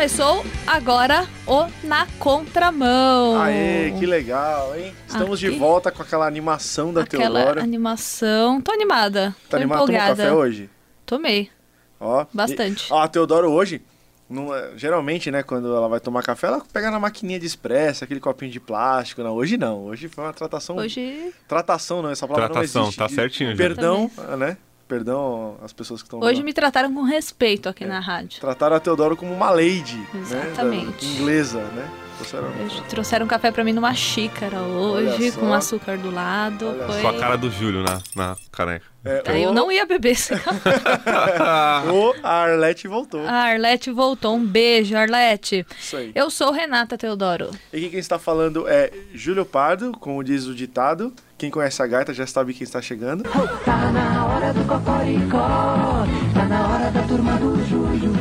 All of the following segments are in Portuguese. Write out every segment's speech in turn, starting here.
Começou agora o Na Contramão. Aê, que legal, hein? Estamos Aqui. de volta com aquela animação da Aquela Teodora. animação. Tô animada. Tá tô animado? Tomou empolgada. café hoje? Tomei. Ó. Bastante. E, ó, a Teodora hoje, não é- geralmente, né, quando ela vai tomar café, ela pega na maquininha de expresso, aquele copinho de plástico. Não, hoje não. Hoje foi uma tratação. Hoje, Tratação, não, essa palavra Tratação, não existe. tá De- certinho. Perdão, né? Perdão às pessoas que estão hoje me trataram com respeito aqui na rádio. Trataram a Teodoro como uma lady, né? Exatamente. da- Inglesa, né? Trouxeram- Eles trouxeram café pra mim numa xícara hoje, só. com açúcar do lado. Olha Foi... Com a cara do Júlio na, na caneca. É, Aí eu o- não ia beber esse café. o Arlete voltou. A Arlete voltou. Um beijo, Arlete. Isso aí. Eu sou Renata Teodoro. E aqui quem está falando é Júlio Pardo, como diz o ditado. Quem conhece a gaita já sabe quem está chegando. Tá na hora do cocoricó, tá na hora da turma do Júlio.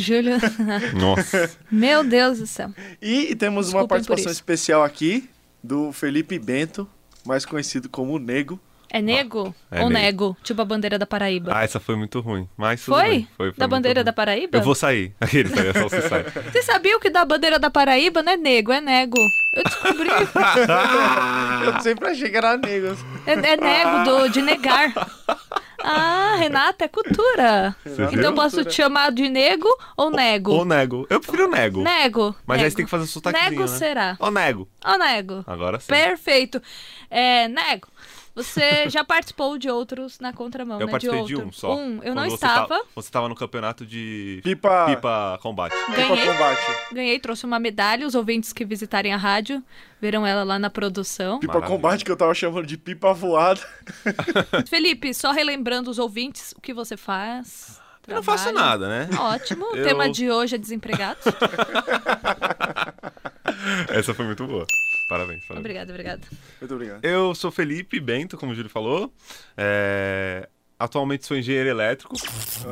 Júlio. Nossa. Meu Deus do céu. E temos uma Desculpem participação especial aqui do Felipe Bento, mais conhecido como Nego. É nego É ou nego. nego? Tipo a bandeira da Paraíba. Ah, essa foi muito ruim. Mas foi? bem. Foi, foi da bandeira ruim. da Paraíba? Eu vou sair. Aquele, tá? É só você sair. Você sabia que da bandeira da Paraíba não é nego, é nego. Eu descobri. Eu sempre achei que era Nego. é, é nego do, de negar. Ah, Renata, é cultura. Você Então viu? eu posso te chamar de nego ou nego? Ou nego. Eu prefiro nego. Nego. Mas aí nego. você tem que fazer o sotaquezinho, Nego né? será? Ou nego. Ou nego? Agora sim. Perfeito. É, nego. Você já participou de outros na contramão, Eu né? participei de, outro. um só. Um, eu Quando não você estava. tá- você estava no campeonato de Pipa, pipa, pipa combate. Ganhei. combate. Ganhei, trouxe uma medalha. Os ouvintes que visitarem a rádio verão ela lá na produção. Pipa Maravilha. combate que eu tava chamando de pipa voada. Felipe, só relembrando os ouvintes, o que você faz? Eu não faço nada, né? Ótimo. O Eu- tema de hoje é desempregados. Essa foi muito boa. Parabéns, parabéns. obrigada, obrigada. Muito obrigado. Eu sou Felipe Bento, como o Júlio falou. É, Atualmente sou engenheiro elétrico,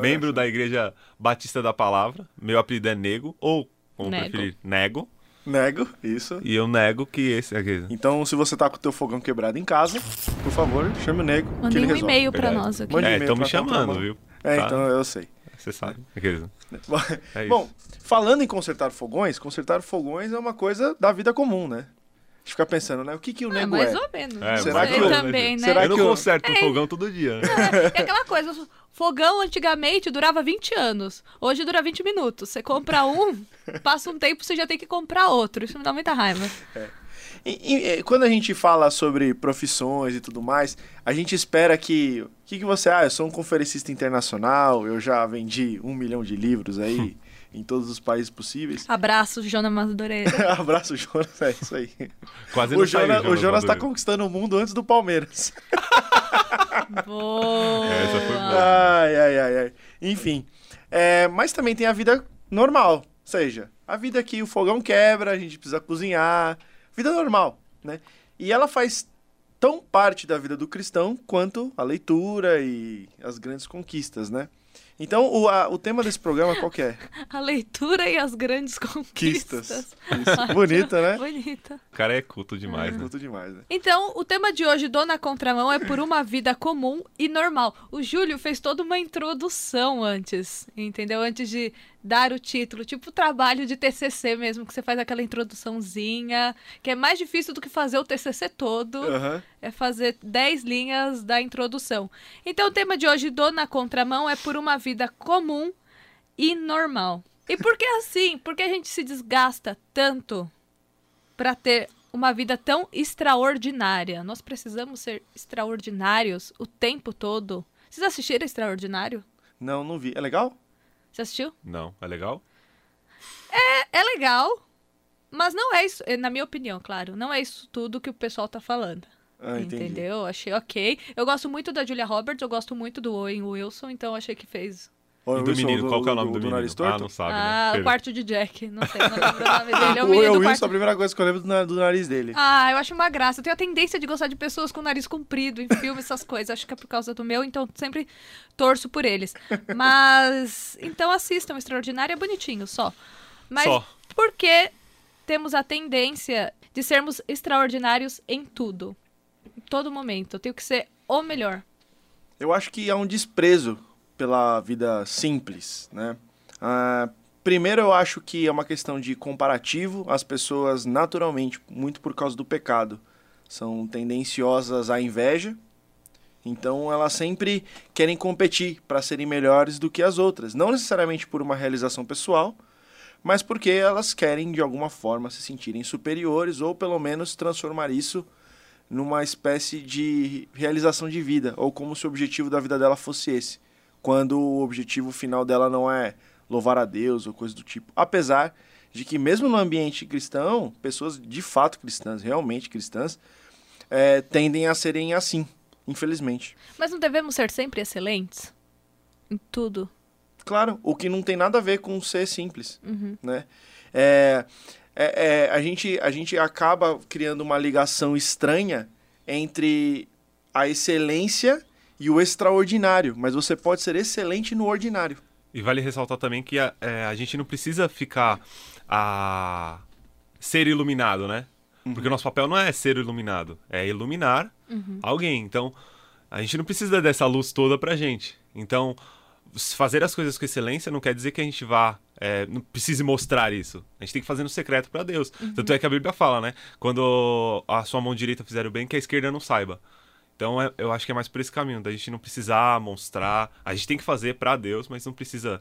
membro da Igreja Batista da Palavra. Meu apelido é Nego, ou, como Nego. preferir, Nego. Nego, isso. E eu nego que esse aqui. Então, se você tá com o teu fogão quebrado em casa, por favor, chame o Nego. ele um resolve. e-mail pra Verdade. nós aqui. Mande É, estão me chamando, viu? É, Tá? então eu sei. Você sabe. Aqueles- É Bom, falando em consertar fogões, consertar fogões é uma coisa da vida comum, né? A gente fica pensando, né? O que, que o É, nego mais é? ou menos. É, Será mais que ou eu- menos também, né? Será eu não que eu- conserto o fogão todo dia. né? É aquela coisa, fogão antigamente durava 20 anos. Hoje dura 20 minutos. Você compra um, passa um tempo, você já tem que comprar outro. Isso me dá muita raiva. E, e, e, quando a gente fala sobre profissões e tudo mais, a gente espera que. O que, que você. Ah, eu sou um conferencista internacional, eu já vendi um milhão de livros aí em todos os países possíveis. Abraço, Jonas Madureira. Abraço, Jonas, é isso aí. Quase O não saiu, Jonas, o Jonas tá Madureira. conquistando o mundo antes do Palmeiras. Boa. Essa foi boa. Ai, ai, ai, ai. Enfim. É, mas também tem a vida normal. Ou seja, a vida que o fogão quebra, a gente precisa cozinhar. Vida normal, né? E ela faz tão parte da vida do cristão quanto a leitura e as grandes conquistas, né? Então, o, a- o tema desse programa qual que é? A leitura e as grandes conquistas. Quistas. Isso. Bonita, né? Bonita. O cara é culto demais, né? Muito demais, né? Então, o tema de hoje do Na Contramão é por uma vida comum e normal. O Júlio fez toda uma introdução antes, entendeu? Antes de dar o título, tipo o trabalho de TCC mesmo, que você faz aquela introduçãozinha, que é mais difícil do que fazer o TCC todo, Aham. é fazer 10 linhas da introdução. Então, o tema de hoje do Na Contramão é por uma vida comum e normal. E por que assim? Porque a gente se desgasta tanto para ter uma vida tão extraordinária. Nós precisamos ser extraordinários o tempo todo. Vocês assistiram Extraordinário? Não, não vi. É legal? Você assistiu? Não, é legal? É, é legal, mas não é isso, na minha opinião, claro, não é isso tudo que o pessoal tá falando. Ah, entendeu? Achei ok. Eu gosto muito da Julia Roberts, eu gosto muito do Owen Wilson, então achei que fez. Ô, E do Wilson, menino, qual que é o nome do, menino? nariz ah, torto? não sabe, ah, né? o quarto de Jack. Não sei, não lembro o nome dele. É o o menino Will do Wilson, quarto a primeira coisa que eu lembro do, na- do nariz dele. Ah, eu acho uma graça. Eu tenho a tendência de gostar de pessoas com nariz comprido em filmes, essas coisas. Acho que é por causa do meu, então sempre torço por eles. Mas. Então assistam, Extraordinário é bonitinho só. Mas Só. por que temos a tendência de sermos extraordinários em tudo? Em todo momento. Eu tenho que ser o melhor. Eu acho que há um desprezo pela vida simples, né? Ah, Primeiro, eu acho que é uma questão de comparativo. As pessoas, naturalmente, muito por causa do pecado, são tendenciosas à inveja. Então, elas sempre querem competir para serem melhores do que as outras. Não necessariamente por uma realização pessoal, mas porque elas querem, de alguma forma, se sentirem superiores ou, pelo menos, transformar isso numa espécie de realização de vida, ou como se o objetivo da vida dela fosse esse, quando o objetivo final dela não é louvar a Deus ou coisa do tipo. Apesar de que, mesmo no ambiente cristão, pessoas de fato cristãs, realmente cristãs, é, tendem a serem assim, infelizmente. Mas não devemos ser sempre excelentes? Em tudo. Claro, o que não tem nada a ver com ser simples, Uhum. né? É, é, é, a, gente, a gente acaba criando uma ligação estranha entre a excelência e o extraordinário, mas você pode ser excelente no ordinário. E vale ressaltar também que a, é, a gente não precisa ficar a ser iluminado, né? Porque o nosso papel não é ser iluminado, é iluminar alguém. Então, a gente não precisa dessa luz toda pra gente. Então, fazer as coisas com excelência não quer dizer que a gente vá. é, não precise mostrar isso. A gente tem que fazer no secreto pra Deus. Tanto é que a Bíblia fala, né? Quando a sua mão direita fizer o bem, que a esquerda não saiba. Então é- eu acho que é mais por esse caminho, da gente não precisar mostrar. A gente tem que fazer pra Deus, mas não precisa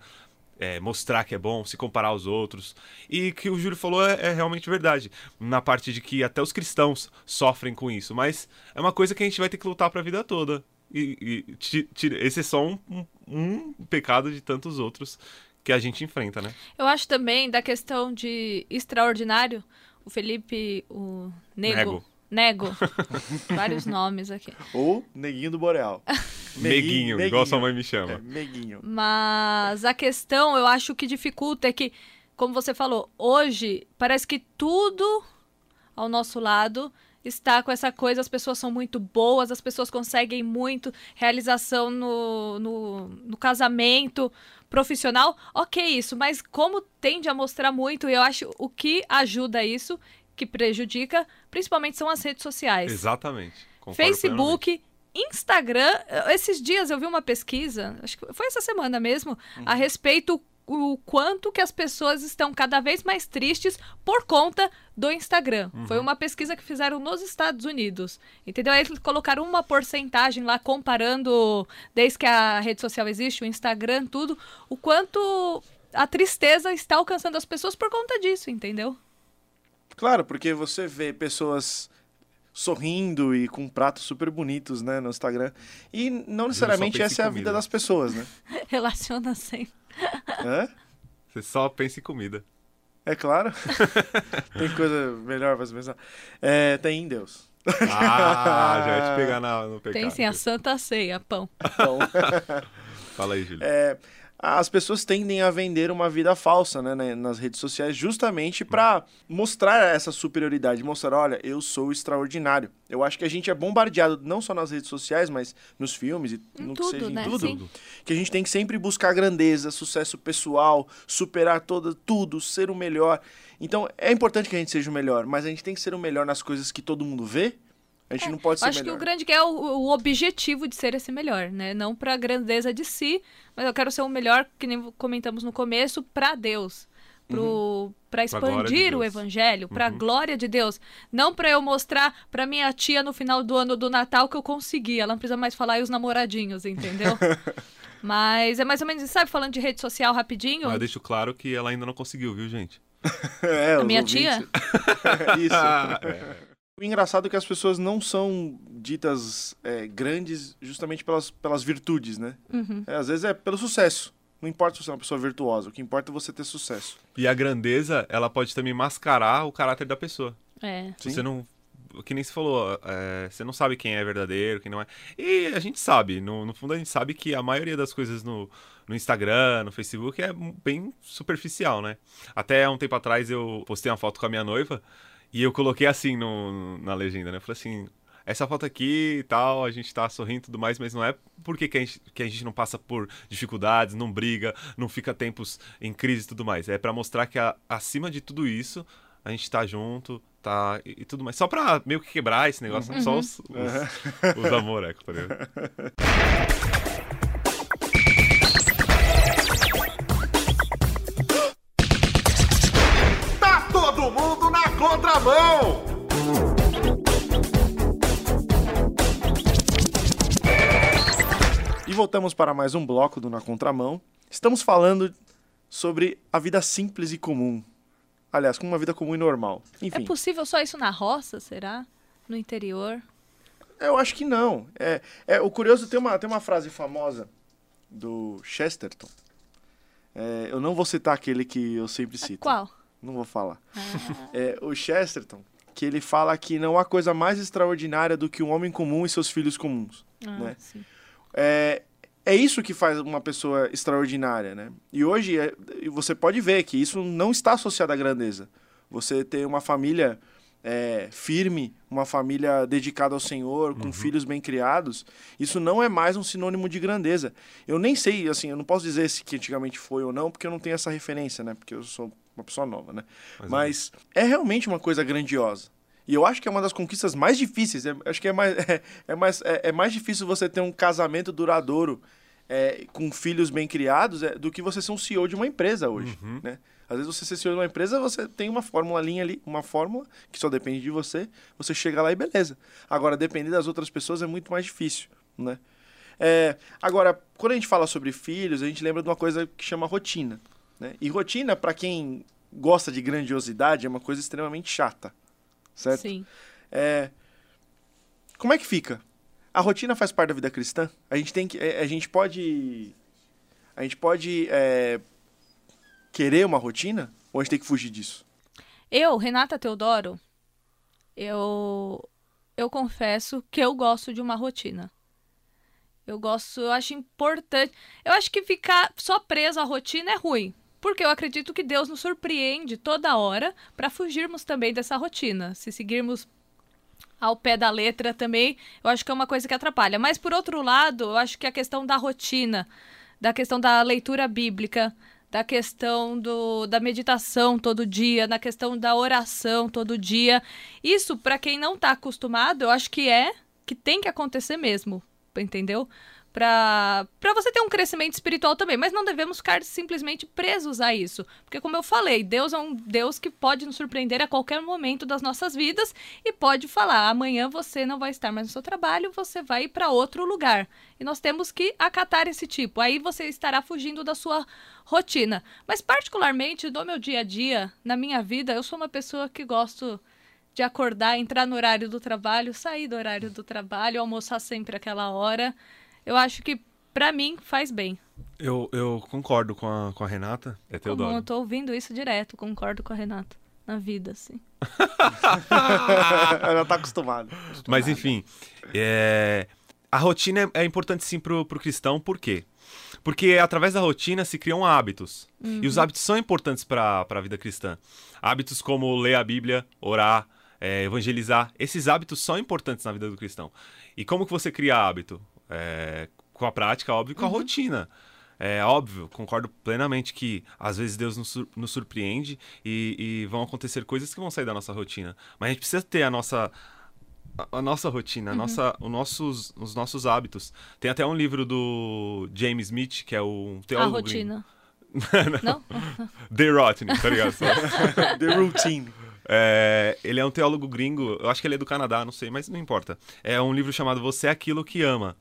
é, mostrar que é bom, se comparar aos outros. E que o Júlio falou é, é realmente verdade. Na parte de que até os cristãos sofrem com isso. Mas é uma coisa que a gente vai ter que lutar pra vida toda. E, e esse é só um, um- um pecado de tantos outros que a gente enfrenta, né? Eu acho também da questão de extraordinário, o Felipe, o Nego. Nego. Vários nomes aqui. Ou Neguinho do Boreal. Meguinho, igual sua mãe me chama. É, Meguinho. Mas a questão, eu acho que dificulta é que, como você falou, hoje parece que tudo ao nosso lado está com essa coisa, as pessoas são muito boas, as pessoas conseguem muito realização no, no, no casamento profissional. Ok, isso, mas como tende a mostrar muito, e eu acho o que ajuda isso, que prejudica, principalmente são as redes sociais. Exatamente. Facebook, Instagram. Esses dias eu vi uma pesquisa, acho que foi essa semana mesmo, a respeito o quanto que as pessoas estão cada vez mais tristes por conta do Instagram. Foi uma pesquisa que fizeram nos Estados Unidos. Entendeu? Aí eles colocaram uma porcentagem lá comparando desde que a rede social existe, o Instagram, tudo, o quanto a tristeza está alcançando as pessoas por conta disso, entendeu? Claro, porque você vê pessoas sorrindo e com pratos super bonitos, né, no Instagram. E não necessariamente essa é a comida. vida das pessoas, né? Relaciona sempre. Hã? Você só pensa em comida. É claro. tem coisa melhor pra se pensar. É, tem em Deus. Ah, já ia te pegar na, no pecado. Tem sim a Santa Ceia, pão. Então, Fala aí, Júlio. é, as pessoas tendem a vender uma vida falsa né, né, nas redes sociais justamente para mostrar essa superioridade, mostrar, olha, eu sou extraordinário. Eu acho que a gente é bombardeado não só nas redes sociais, mas nos filmes e Em no tudo, que seja, né? em tudo. Sim. Que a gente tem que sempre buscar grandeza, sucesso pessoal, superar toda, tudo, ser o melhor. Então, é importante que a gente seja o melhor, mas a gente tem que ser o melhor nas coisas que todo mundo vê. A gente não pode Eu ser acho que melhor. o grande que é o, o objetivo de ser esse melhor, né? Não pra grandeza de si, mas eu quero ser o melhor, que nem comentamos no começo, pra Deus. Pro, Pra Pra glória de expandir o evangelho, pra Uhum. glória de Deus. Não pra eu mostrar pra minha tia no final do ano do Natal que eu consegui. Ela não precisa mais falar e os namoradinhos, entendeu? Mas é mais ou menos, sabe, falando de rede social rapidinho. Mas eu deixo claro que ela ainda não conseguiu, viu, gente? É, A minha ouvintes- tia? Isso. O engraçado é que as pessoas não são ditas é, grandes justamente pelas, pelas virtudes, né? Uhum. É, às vezes é pelo sucesso. Não importa se você é uma pessoa virtuosa, o que importa é você ter sucesso. E a grandeza, ela pode também mascarar o caráter da pessoa. É. Sim. Você não. Que nem se falou, é, você não sabe quem é verdadeiro, quem não é. E a gente sabe, no, no fundo a gente sabe que a maioria das coisas no, no Instagram, no Facebook é bem superficial, né? Até um tempo atrás eu postei uma foto com a minha noiva e eu coloquei assim no, na legenda, né? Eu falei assim. Essa foto aqui e tal, a gente tá sorrindo e tudo mais, mas não é porque que a, gente, que a gente não passa por dificuldades, não briga, não fica tempos em crise e tudo mais. É pra mostrar que a- acima de tudo isso, a gente tá junto, tá e, e tudo mais. Só pra meio que quebrar esse negócio, só os, os, os amorecos, tá ligado? contramão! E voltamos para mais um bloco do Na Contramão. Estamos falando sobre a vida simples e comum. Aliás, como uma vida comum e normal. É Enfim, possível só isso na roça, será? No interior? eu acho que não. É, é, o curioso tem uma, tem uma frase famosa do Chesterton. É, eu não vou citar aquele que eu sempre cito. Qual? Não vou falar. Ah, É, o Chesterton, que ele fala que não há coisa mais extraordinária do que um homem comum e seus filhos comuns. ah, Né? sim. É, é isso que faz uma pessoa extraordinária, né? E hoje é- você pode ver que isso não está associado à grandeza. Você ter uma família é, firme, uma família dedicada ao Senhor, com filhos bem criados, isso não é mais um sinônimo de grandeza. Eu nem sei, assim, eu não posso dizer se que antigamente foi ou não, porque eu não tenho essa referência, né? Porque eu sou uma pessoa nova, né? Mas é. Mas é realmente uma coisa grandiosa. E eu acho que é uma das conquistas mais difíceis. É- acho que é mais, é, é mais, é, é mais difícil você ter um casamento duradouro é, com filhos bem criados é, do que você ser um CEO de uma empresa hoje. Né? Às vezes você ser CEO de uma empresa, você tem uma fórmula linha ali, uma fórmula que só depende de você. Você chega lá e beleza. Agora, depender das outras pessoas é muito mais difícil. Né? É, agora, quando a gente fala sobre filhos, a gente lembra de uma coisa que chama rotina. Né? E rotina, para quem gosta de grandiosidade, é uma coisa extremamente chata. Certo? Sim. É, como é que fica? A rotina faz parte da vida cristã? A gente tem que. é, A gente pode. A gente pode é, querer uma rotina? Ou a gente tem que fugir disso? Eu, Renata Teodoro, eu eu confesso que eu gosto de uma rotina. Eu gosto, eu acho importante. Eu acho que ficar só preso à rotina é ruim, porque eu acredito que Deus nos surpreende toda hora para fugirmos também dessa rotina. Se seguirmos ao pé da letra também, eu acho que é uma coisa que atrapalha. Mas por outro lado, eu acho que a questão da rotina, da questão da leitura bíblica, da questão do, da meditação todo dia, na questão da oração todo dia. Isso, para quem não tá acostumado, eu acho que é que tem que acontecer mesmo, entendeu? Pra você ter um crescimento espiritual também, mas não devemos ficar simplesmente presos a isso. Porque, como eu falei, Deus é um Deus que pode nos surpreender a qualquer momento das nossas vidas e pode falar: amanhã você não vai estar mais no seu trabalho, você vai para outro lugar. E nós temos que acatar esse tipo. Aí você estará fugindo da sua rotina. Mas, particularmente, do meu dia a dia, na minha vida, eu sou uma pessoa que gosto de acordar, entrar no horário do trabalho, sair do horário do trabalho, almoçar sempre aquela hora. Eu acho que, pra mim, faz bem. Eu, eu concordo com a, com a Renata. É Como eu Teodoro. tô ouvindo isso direto, concordo com a Renata. Na vida, assim. Ela tá acostumada. Mas enfim, é, a rotina é, é importante sim pro, pro cristão, por quê? Porque através da rotina se criam hábitos. E os hábitos são importantes para a vida cristã. Hábitos como ler a Bíblia, orar, é, evangelizar. Esses hábitos são importantes na vida do cristão. E como que você cria hábito? É, com a prática, óbvio, com a rotina. É óbvio, concordo plenamente que às vezes Deus nos, sur- nos surpreende e, e vão acontecer coisas que vão sair da nossa rotina. Mas a gente precisa ter a nossa, a, a nossa rotina, a nossa, os, nossos, os nossos hábitos. Tem até um livro do James Smith, que é o A teólogo gringo. rotina. Não? The Rotten, tá ligado? The routine. É, ele é um teólogo gringo, eu acho que ele é do Canadá, não sei, mas não importa. É um livro chamado Você é Aquilo que Ama.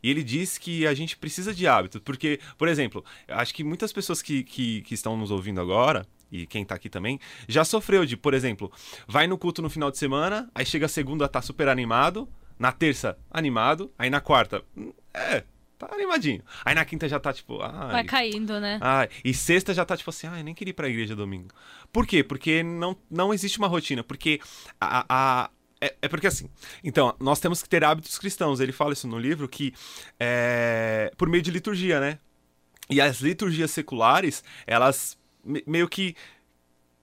E ele diz que a gente precisa de hábitos, porque, por exemplo, acho que muitas pessoas que, que, que estão nos ouvindo agora, e quem tá aqui também, já sofreu de, por exemplo, vai no culto no final de semana, aí chega a segunda, tá super animado, na terça, animado, aí na quarta, hum, é, tá animadinho. Aí na quinta já tá tipo, ah, Vai caindo, né? ah, e sexta já tá tipo assim, ah, eu nem queria ir pra igreja domingo. Por quê? Porque não, não existe uma rotina. Porque a. a- é, é porque assim. Então, nós temos que ter hábitos cristãos. Ele fala isso no livro que é por meio de liturgia, né? E as liturgias seculares, elas me- meio que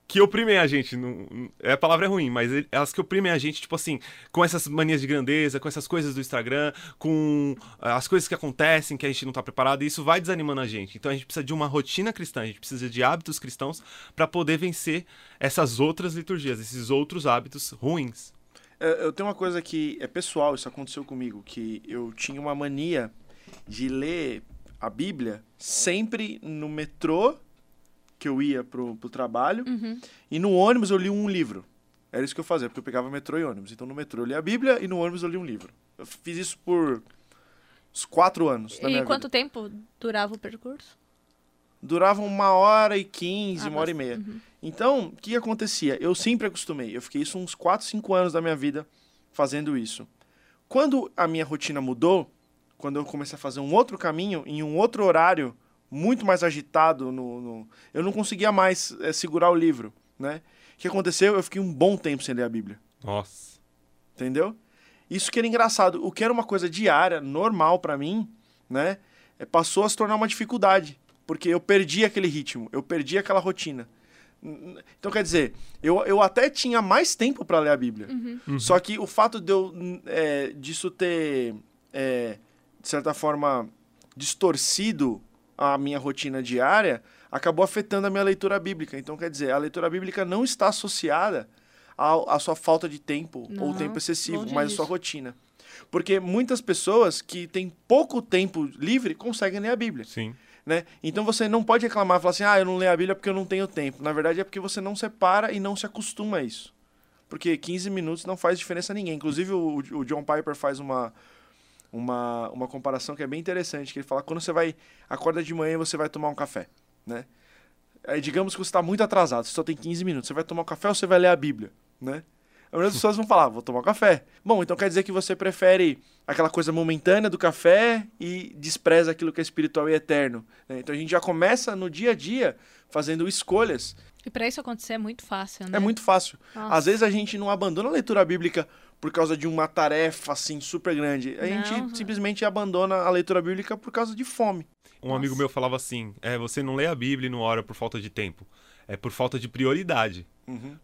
que oprimem a gente. Não, é a palavra é ruim, mas elas que oprimem a gente, tipo assim, com essas manias de grandeza, com essas coisas do Instagram, com ah, as coisas que acontecem que a gente não tá preparado, e isso vai desanimando a gente. Então a gente precisa de uma rotina cristã, a gente precisa de hábitos cristãos para poder vencer essas outras liturgias, esses outros hábitos ruins. É, Eu tenho uma coisa que é pessoal, isso aconteceu comigo, que eu tinha uma mania de ler a Bíblia sempre no metrô que eu ia pro, pro trabalho Uhum. e no ônibus eu li um livro. Era isso que eu fazia, porque eu pegava metrô e ônibus. Então no metrô eu lia a Bíblia e no ônibus eu lia um livro. Eu fiz isso por uns quatro anos E quanto vida. tempo durava o percurso? Durava uma hora e quinze, Ah, uma hora e meia. Então, o que acontecia? Eu sempre acostumei. Eu fiquei isso uns 4, 5 anos da minha vida fazendo isso. Quando a minha rotina mudou, quando eu comecei a fazer um outro caminho, em um outro horário, muito mais agitado, no, no- eu não conseguia mais eh, segurar o livro, né? O que aconteceu? Eu fiquei um bom tempo sem ler a Bíblia, Nossa. entendeu? Isso que era engraçado. O que era uma coisa diária, normal pra mim, né? eh, Passou a se tornar uma dificuldade, porque eu perdi aquele ritmo, eu perdi aquela rotina. Então, quer dizer, eu, eu até tinha mais tempo para ler a Bíblia. Só que o fato de eu, é, disso ter, é, de certa forma, distorcido a minha rotina diária, acabou afetando a minha leitura bíblica. Então, quer dizer, a leitura bíblica não está associada ao- à sua falta de tempo ou Não, tempo excessivo, mas à sua rotina. Porque muitas pessoas que têm pouco tempo livre conseguem ler a Bíblia Sim. né? Então você não pode reclamar, falar assim, ah, eu não leio a Bíblia porque eu não tenho tempo. Na verdade é porque você não separa e não se acostuma a isso. Porque 15 minutos não faz diferença a ninguém. Inclusive o, o John Piper faz uma, uma, uma comparação que é bem interessante, que ele fala quando você vai, acorda de manhã você vai tomar um café, né? Aí digamos que você está muito atrasado, você só tem 15 minutos, você vai tomar um café ou você vai ler a Bíblia, né? A maioria das pessoas vão falar, vou tomar um café. Bom, então quer dizer que você prefere aquela coisa momentânea do café e despreza aquilo que é espiritual e eterno. né? Então a gente já começa no dia a dia fazendo escolhas. E pra isso acontecer é muito fácil, né? É muito fácil. Nossa. Às vezes a gente não abandona a leitura bíblica por causa de uma tarefa assim super grande. A Não. gente simplesmente abandona a leitura bíblica por causa de fome. Um Nossa. amigo meu falava assim: é, você não lê a Bíblia e não ora por falta de tempo. É por falta de prioridade.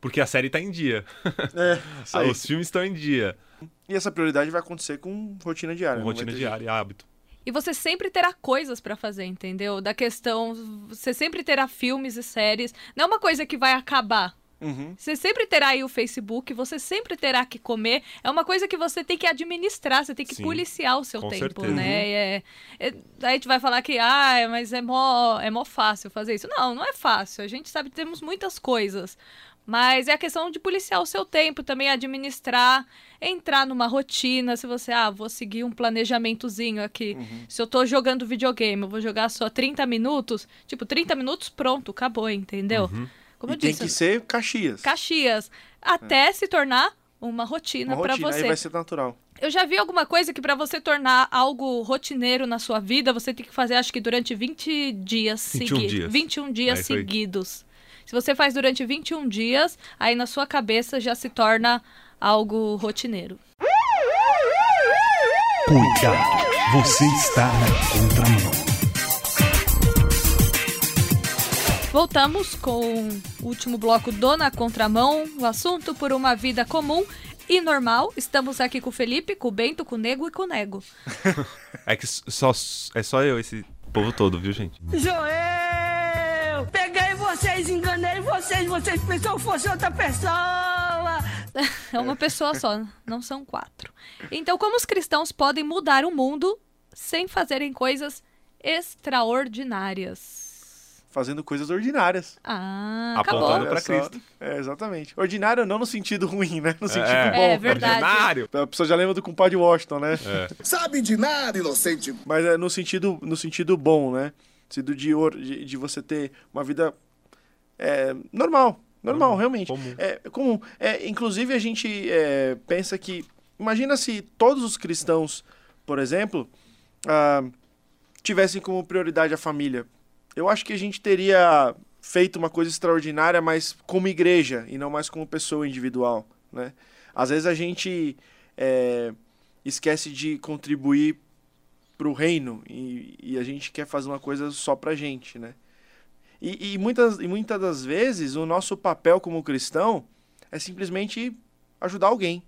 Porque a série tá em dia. É, Ah, os filmes estão em dia. E essa prioridade vai acontecer com rotina diária. Com não rotina diária e hábito. E você sempre terá coisas pra fazer, entendeu? Da questão, você sempre terá filmes e séries. Não é uma coisa que vai acabar. Uhum. Você sempre terá aí o Facebook, você sempre terá que comer. É uma coisa que você tem que administrar, você tem que Sim, policiar o seu tempo, certeza. né? É, é, aí a gente vai falar que, ah, mas é mó, é mó fácil fazer isso. Não, não é fácil. A gente sabe que temos muitas coisas. Mas é a questão de policiar o seu tempo, também administrar, entrar numa rotina. Se você, ah, vou seguir um planejamentozinho aqui. Uhum. Se eu tô jogando videogame, eu vou jogar só 30 minutos. Tipo, 30 minutos, pronto, acabou, entendeu? Uhum. Como e eu tem disse, que ser Caxias. Caxias, até se tornar uma rotina pra rotina, aí você. vai ser natural. Eu já vi alguma coisa que pra você tornar algo rotineiro na sua vida, você tem que fazer acho que durante 20 dias 21 seguidos. dias. 21 dias É aí. seguidos. Se você faz durante 21 dias, aí na sua cabeça já se torna algo rotineiro. Cuidado, você está na contramão. Voltamos com o último bloco do Na Contramão, o assunto por uma vida comum e normal. Estamos aqui com o Felipe, com o Bento, com o Nego e com o Nego. É que só, é só eu, esse povo todo, viu, gente? Joel! Peguei vocês, enganei vocês, vocês pensaram que fosse outra pessoa! É uma pessoa só, não são quatro. Então, como os cristãos podem mudar o mundo sem fazerem coisas extraordinárias? Fazendo coisas ordinárias. Ah, Apontando só. Cristo. É, exatamente. Ordinário não no sentido ruim, né? No sentido É. bom. É verdade. Ordinário. A pessoa já lembra do compadre Washington, né? Sabe de nada, inocente. Mas é no sentido, no sentido bom, né? No sentido de, or- de, de você ter uma vida é, normal. Normal, realmente. comum. É comum. É, inclusive, a gente é, pensa que. Imagina se todos os cristãos, por exemplo, ah, tivessem como prioridade a família. Eu acho que a gente teria feito uma coisa extraordinária, mas como igreja e não mais como pessoa individual, né? Às vezes a gente é, esquece de contribuir para o reino e, e a gente quer fazer uma coisa só pra gente, né? E, e, muitas, e muitas das vezes o nosso papel como cristão é simplesmente ajudar alguém,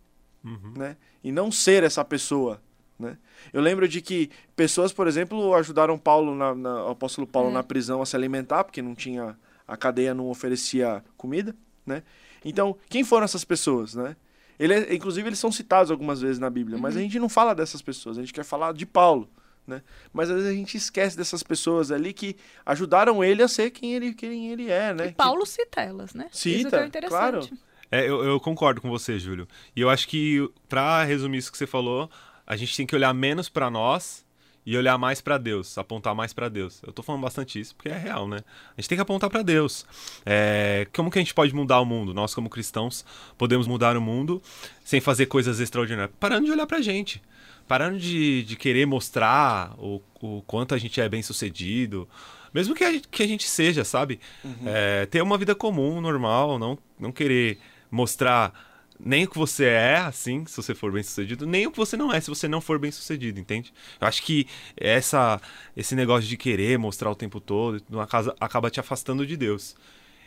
Uhum. né? E não ser essa pessoa, né? Eu lembro de que pessoas, por exemplo, ajudaram Paulo, na, na- o apóstolo Paulo É. na prisão a se alimentar, porque não tinha, a cadeia não oferecia comida, né? Então, quem foram essas pessoas, né? Ele, é- inclusive, eles são citados algumas vezes na Bíblia, mas a gente não fala dessas pessoas, a gente quer falar de Paulo, né? Mas às vezes a gente esquece dessas pessoas ali que ajudaram ele a ser quem ele, quem ele é, né? E Paulo cita elas, né? Cita, Isso que é interessante. claro. É, eu, eu concordo com você, Júlio. E eu acho que, pra resumir isso que você falou, a gente tem que olhar menos pra nós e olhar mais pra Deus, apontar mais pra Deus. Eu tô falando bastante isso porque é real, né? A gente tem que apontar pra Deus. É, como que a gente pode mudar o mundo? Nós, como cristãos, podemos mudar o mundo sem fazer coisas extraordinárias. Parando de olhar pra gente. Parando de, de querer mostrar o, o quanto a gente é bem sucedido. Mesmo que a, gente- que a gente seja, sabe? É, ter uma vida comum, normal, não, não querer mostrar nem o que você é, assim, se você for bem sucedido, nem o que você não é, se você não for bem sucedido, entende? Eu acho que essa, esse negócio de querer mostrar o tempo todo não acaba, te afastando de Deus.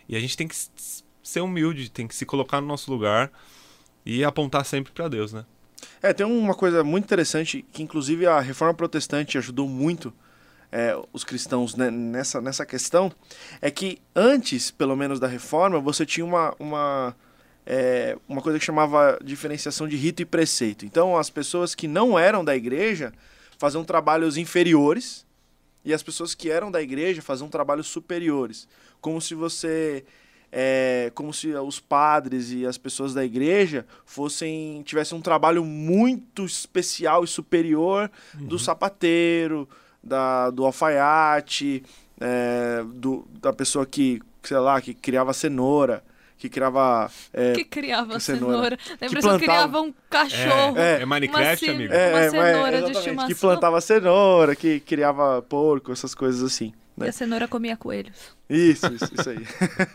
E a gente tem que ser humilde, tem que se colocar no nosso lugar e apontar sempre pra Deus, né? É, tem uma coisa muito interessante que, inclusive, a reforma protestante ajudou muito é, os cristãos né, nessa, nessa questão. É que antes, pelo menos, da reforma, você tinha uma, uma, é, uma coisa que chamava diferenciação de rito e preceito. Então, as pessoas que não eram da igreja faziam trabalhos inferiores e as pessoas que eram da igreja faziam trabalhos superiores. Como se você é, como se os padres e as pessoas da igreja fossem tivessem um trabalho muito especial e superior do sapateiro, da, do alfaiate, é, do, da pessoa que, sei lá, que criava cenoura, que criava... é, Que criava que cenoura. cenoura. Lembra que plantava- criava um cachorro. É, É. é Minecraft, uma, amigo? Uma é, cenoura é, de estimação. que plantava cenoura, que criava porco, essas coisas assim. E né? a cenoura comia coelhos. Isso, isso, isso aí.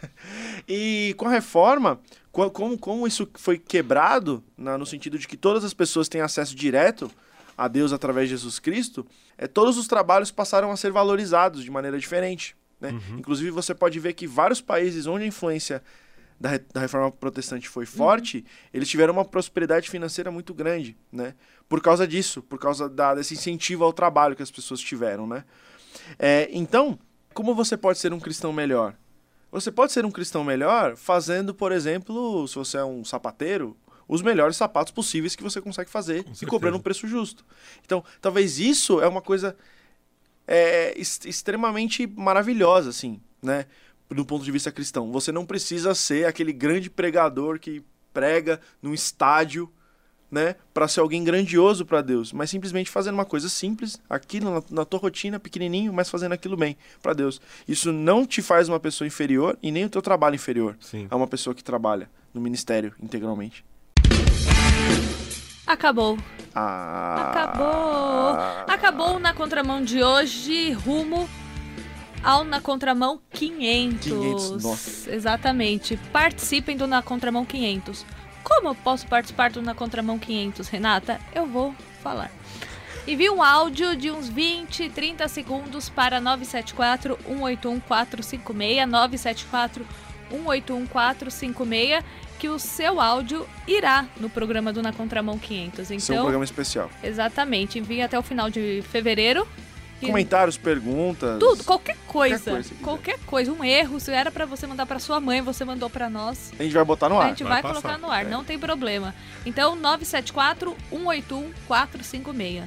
e com a reforma, co- como, como isso foi quebrado, na- no sentido de que todas as pessoas têm acesso direto a Deus através de Jesus Cristo, é, todos os trabalhos passaram a ser valorizados de maneira diferente. Né? Inclusive, você pode ver que vários países onde a influência da, da reforma protestante foi forte, eles tiveram uma prosperidade financeira muito grande, né? Por causa disso, por causa da- desse incentivo ao trabalho que as pessoas tiveram, né? É, então, como você pode ser um cristão melhor? Você pode ser um cristão melhor fazendo, por exemplo, se você é um sapateiro, os melhores sapatos possíveis que você consegue fazer e cobrando um preço justo. Então, talvez isso é uma coisa é, ex- extremamente maravilhosa, assim, né? Do ponto de vista cristão. Você não precisa ser aquele grande pregador que prega num estádio, né? Para ser alguém grandioso para Deus, mas simplesmente fazendo uma coisa simples, aqui na, na tua rotina, pequenininho, mas fazendo aquilo bem para Deus. Isso não te faz uma pessoa inferior e nem o teu trabalho inferior Sim. a uma pessoa que trabalha no ministério integralmente. Acabou. Ah, Acabou. Acabou na contramão de hoje, rumo ao Na Contramão 500. 500, nossa. Exatamente. Participem do Na Contramão 500. Como eu posso participar do Na Contramão 500, Renata? Eu vou falar. Envie um áudio de uns 20, 30 segundos para 974 181 456 974 181 456 que o seu áudio irá no programa do Na Contramão 500. Esse é um Então, programa especial. Exatamente. Envie até o final de fevereiro. Comentários, perguntas. Tudo, qualquer coisa. Qualquer coisa. Qualquer coisa. Um erro. Se era pra você mandar pra sua mãe, você mandou pra nós. A gente vai botar no a ar. gente vai vai, colocar no ar, É. não tem problema. Então, 974 181 456.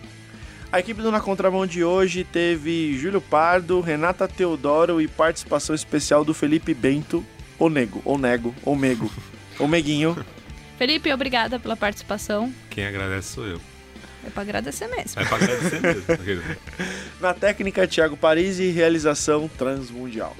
A equipe do Na Contramão de hoje teve Júlio Pardo, Renata Teodoro e participação especial do Felipe Bento, o Nego, ou Nego, ou Mego, ou Meguinho. Felipe, obrigada pela participação. Quem agradece sou eu. É pra agradecer mesmo. É pra agradecer mesmo. Na técnica, Thiago Paris e realização Transmundial.